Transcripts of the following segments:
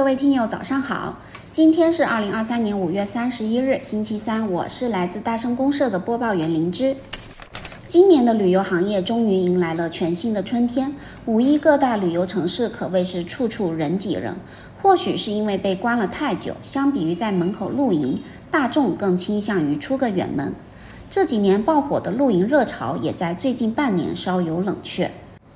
各位听友，早上好！今天是二零二三年五月三十一日，星期三。我是来自大声公社的播报员灵芝。今年的旅游行业终于迎来了全新的春天，五一各大旅游城市可谓是处处人挤人。或许是因为被关了太久，相比于在门口露营，大众更倾向于出个远门。这几年爆火的露营热潮，也在最近半年稍有冷却。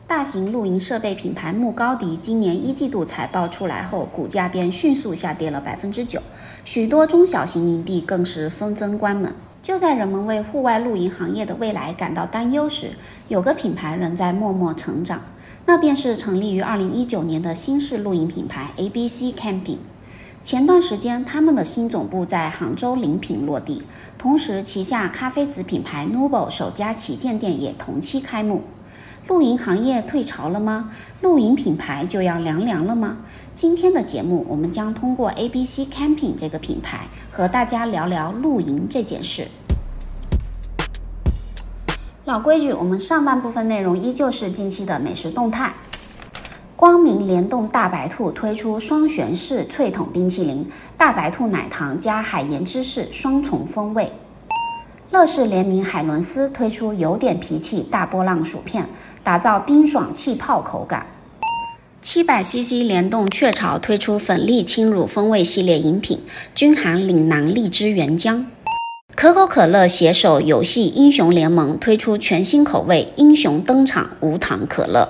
大型露营设备品牌牧高迪今年一季度财报出来后，股价便迅速下跌了百分之九，许多中小型营地更是纷纷关门。就在人们为户外露营行业的未来感到担忧时，有个品牌仍在默默成长，那便是成立于二零一九年的新式露营品牌 ABC Camping。前段时间，他们的新总部在杭州临平落地，同时旗下咖啡子品牌 Noble 首家旗舰店也同期开幕。露营行业退潮了吗？露营品牌就要凉凉了吗？今天的节目，我们将通过 ABC Camping 这个品牌和大家聊聊露营这件事。老规矩，我们上半部分内容依旧是近期的美食动态。光明联动大白兔推出双旋式脆筒冰淇淋，大白兔奶糖加海盐芝士双重风味。乐事联名海伦斯推出有点脾气大波浪薯片。打造冰爽气泡口感。七百 CC 联动雀巢推出粉粒轻乳风味系列饮品，均含岭南荔枝原浆。可口可乐携手游戏英雄联盟推出全新口味英雄登场无糖可乐。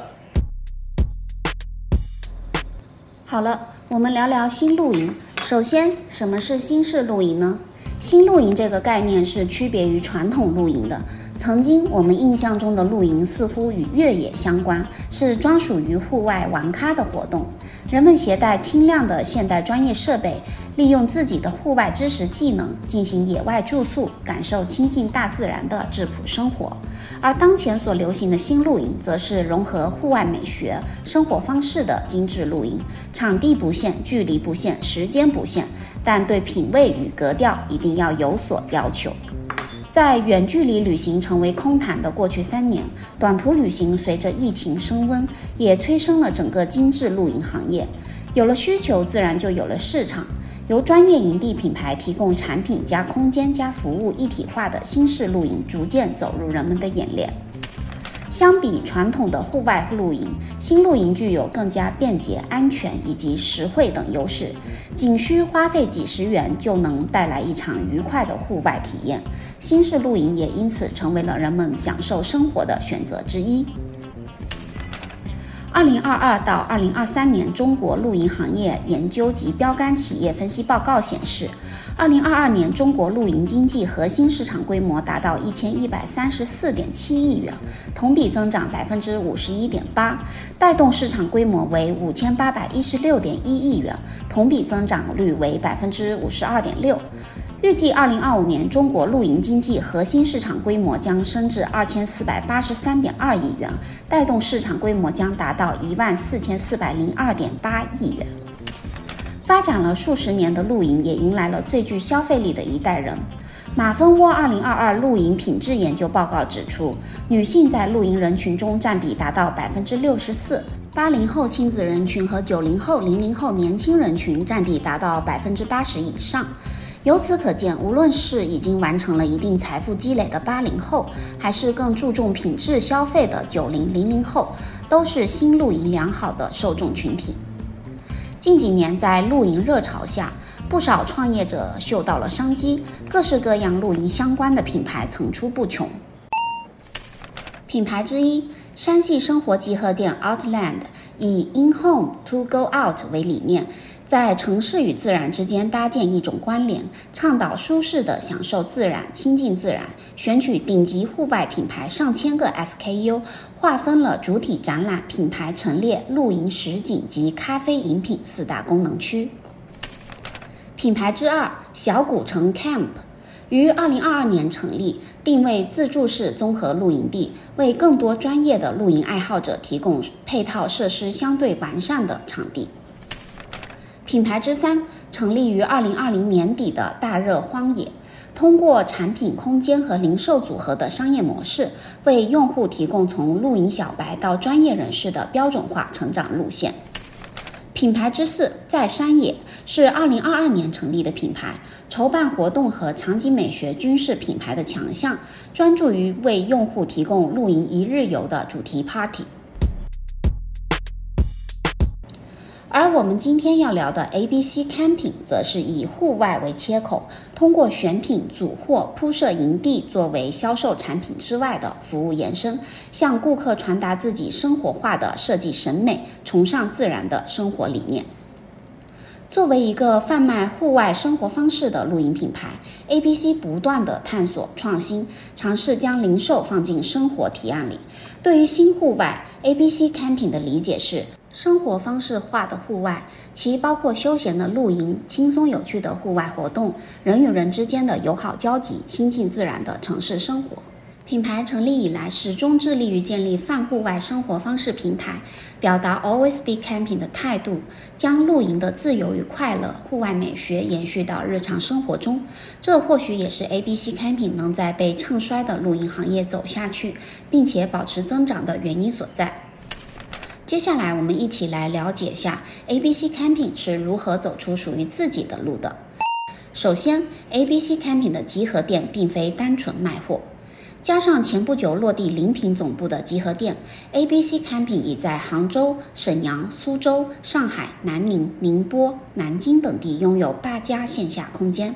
好了，我们聊聊新露营。首先，什么是新式露营呢？新露营这个概念是区别于传统露营的。曾经我们印象中的露营似乎与越野相关，是专属于户外玩咖的活动。人们携带轻量的现代专业设备，利用自己的户外知识技能进行野外住宿，感受亲近大自然的质朴生活。而当前所流行的新露营，则是融合户外美学生活方式的精致露营，场地不限，距离不限，时间不限，但对品味与格调一定要有所要求。在远距离旅行成为空谈的过去三年，短途旅行随着疫情升温，也催生了整个精致露营行业。有了需求，自然就有了市场。由专业营地品牌提供产品加空间加服务一体化的新式露营，逐渐走入人们的眼帘。相比传统的户外露营，新露营具有更加便捷、安全以及实惠等优势，仅需花费几十元就能带来一场愉快的户外体验。新式露营也因此成为了人们享受生活的选择之一。二零二二到二零二三年中国露营行业研究及标杆企业分析报告显示。二零二二年，中国露营经济核心市场规模达到一千一百三十四点七亿元，同比增长百分之五十一点八，带动市场规模为五千八百一十六点一亿元，同比增长率为百分之五十二点六。预计二零二五年，中国露营经济核心市场规模将升至二千四百八十三点二亿元，带动市场规模将达到一万四千四百零二点八亿元。发展了数十年的露营，也迎来了最具消费力的一代人。马蜂窝二零二二露营品质研究报告指出，女性在露营人群中占比达到百分之六十四，八零后亲子人群和九零后、零零后年轻人群占比达到百分之八十以上。由此可见，无论是已经完成了一定财富积累的八零后，还是更注重品质消费的九零、零零后，都是新露营良好的受众群体。近几年，在露营热潮下，不少创业者嗅到了商机，各式各样露营相关的品牌层出不穷。品牌之一，山系生活集合店 Outland，以 In Home to Go Out 为理念，在城市与自然之间搭建一种关联，倡导舒适的享受自然、亲近自然，选取顶级户外品牌上千个 SKU。划分了主体展览、品牌陈列、露营实景及咖啡饮品四大功能区。品牌之二，小古城 Camp，于二零二二年成立，定位自助式综合露营地，为更多专业的露营爱好者提供配套设施相对完善的场地。品牌之三，成立于二零二零年底的大热荒野。通过产品空间和零售组合的商业模式，为用户提供从露营小白到专业人士的标准化成长路线。品牌之四在山野是二零二二年成立的品牌，筹办活动和场景美学均是品牌的强项，专注于为用户提供露营一日游的主题 party。而我们今天要聊的 ABC Camping 则是以户外为切口，通过选品、组货、铺设营地作为销售产品之外的服务延伸，向顾客传达自己生活化的设计审美、崇尚自然的生活理念。作为一个贩卖户外生活方式的露营品牌，ABC 不断的探索创新，尝试将零售放进生活提案里。对于新户外，ABC Camping 的理解是。生活方式化的户外，其包括休闲的露营、轻松有趣的户外活动、人与人之间的友好交集、亲近自然的城市生活。品牌成立以来，始终致力于建立泛户外生活方式平台，表达 Always Be Camping 的态度，将露营的自由与快乐、户外美学延续到日常生活中。这或许也是 ABC Camping 能在被唱衰的露营行业走下去，并且保持增长的原因所在。接下来，我们一起来了解下 ABC Camping 是如何走出属于自己的路的。首先，ABC Camping 的集合店并非单纯卖货，加上前不久落地临平总部的集合店，ABC Camping 已在杭州、沈阳、苏州、上海、南宁、宁波、南京等地拥有八家线下空间。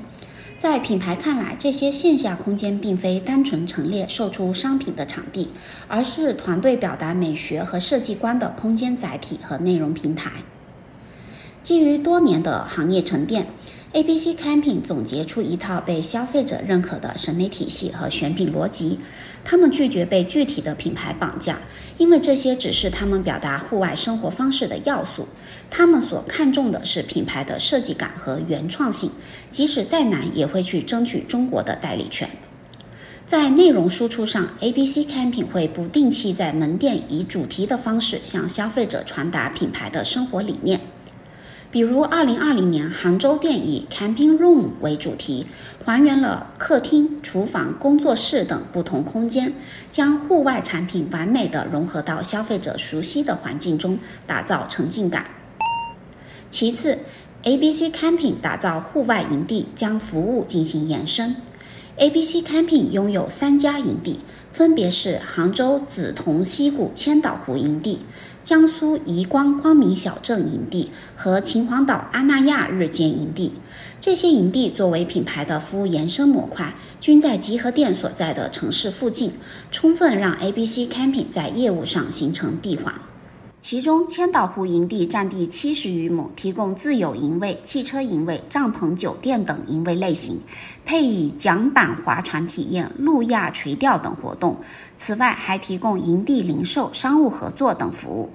在品牌看来，这些线下空间并非单纯陈列售出商品的场地，而是团队表达美学和设计观的空间载体和内容平台。基于多年的行业沉淀。ABC Camping 总结出一套被消费者认可的审美体系和选品逻辑。他们拒绝被具体的品牌绑架，因为这些只是他们表达户外生活方式的要素。他们所看重的是品牌的设计感和原创性，即使再难也会去争取中国的代理权。在内容输出上，ABC Camping 会不定期在门店以主题的方式向消费者传达品牌的生活理念。比如，二零二零年杭州店以 Camping Room 为主题，还原了客厅、厨房、工作室等不同空间，将户外产品完美的融合到消费者熟悉的环境中，打造沉浸感。其次，ABC Camping 打造户外营地，将服务进行延伸。ABC Camping 拥有三家营地，分别是杭州梓潼溪谷千岛湖营地。江苏宜光光明小镇营地和秦皇岛阿那亚日间营地，这些营地作为品牌的服务延伸模块，均在集合店所在的城市附近，充分让 ABC Camping 在业务上形成闭环。其中，千岛湖营地占地七十余亩，提供自有营位、汽车营位、帐篷酒店等营位类型，配以桨板划船体验、路亚垂钓等活动。此外，还提供营地零售、商务合作等服务。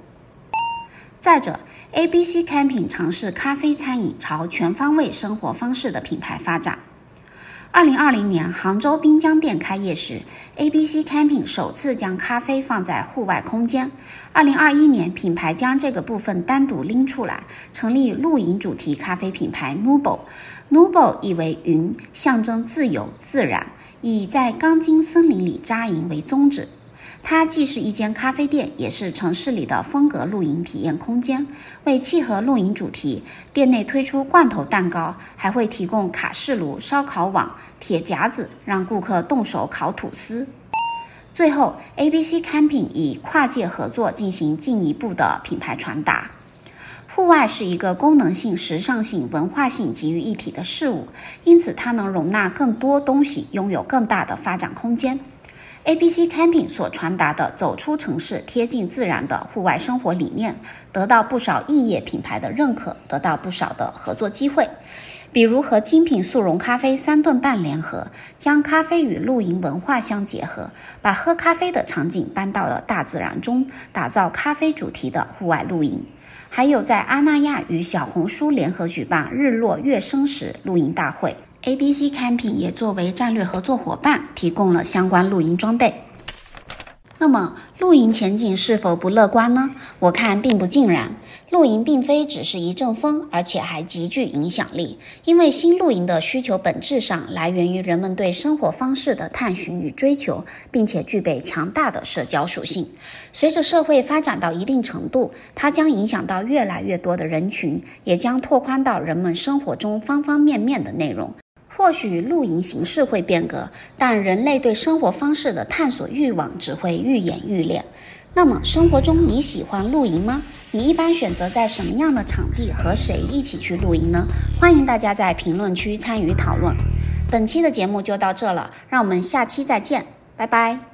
再者，ABC Camping 尝试咖啡餐饮，朝全方位生活方式的品牌发展。二零二零年杭州滨江店开业时，ABC Camping 首次将咖啡放在户外空间。二零二一年，品牌将这个部分单独拎出来，成立露营主题咖啡品牌 Nubo。Nubo 意为云，象征自由自然，以在钢筋森林里扎营为宗旨。它既是一间咖啡店，也是城市里的风格露营体验空间。为契合露营主题，店内推出罐头蛋糕，还会提供卡式炉、烧烤网、铁夹子，让顾客动手烤吐司。最后，ABC Camping 以跨界合作进行进一步的品牌传达。户外是一个功能性、时尚性、文化性集于一体的事物，因此它能容纳更多东西，拥有更大的发展空间。ABC Camping 所传达的走出城市、贴近自然的户外生活理念，得到不少异业品牌的认可，得到不少的合作机会。比如和精品速溶咖啡三顿半联合，将咖啡与露营文化相结合，把喝咖啡的场景搬到了大自然中，打造咖啡主题的户外露营。还有在阿那亚与小红书联合举办日落月升时露营大会。ABC Camping 也作为战略合作伙伴，提供了相关露营装备。那么，露营前景是否不乐观呢？我看并不尽然。露营并非只是一阵风，而且还极具影响力。因为新露营的需求本质上来源于人们对生活方式的探寻与追求，并且具备强大的社交属性。随着社会发展到一定程度，它将影响到越来越多的人群，也将拓宽到人们生活中方方面面的内容。或许露营形式会变革，但人类对生活方式的探索欲望只会愈演愈烈。那么，生活中你喜欢露营吗？你一般选择在什么样的场地和谁一起去露营呢？欢迎大家在评论区参与讨论。本期的节目就到这了，让我们下期再见，拜拜。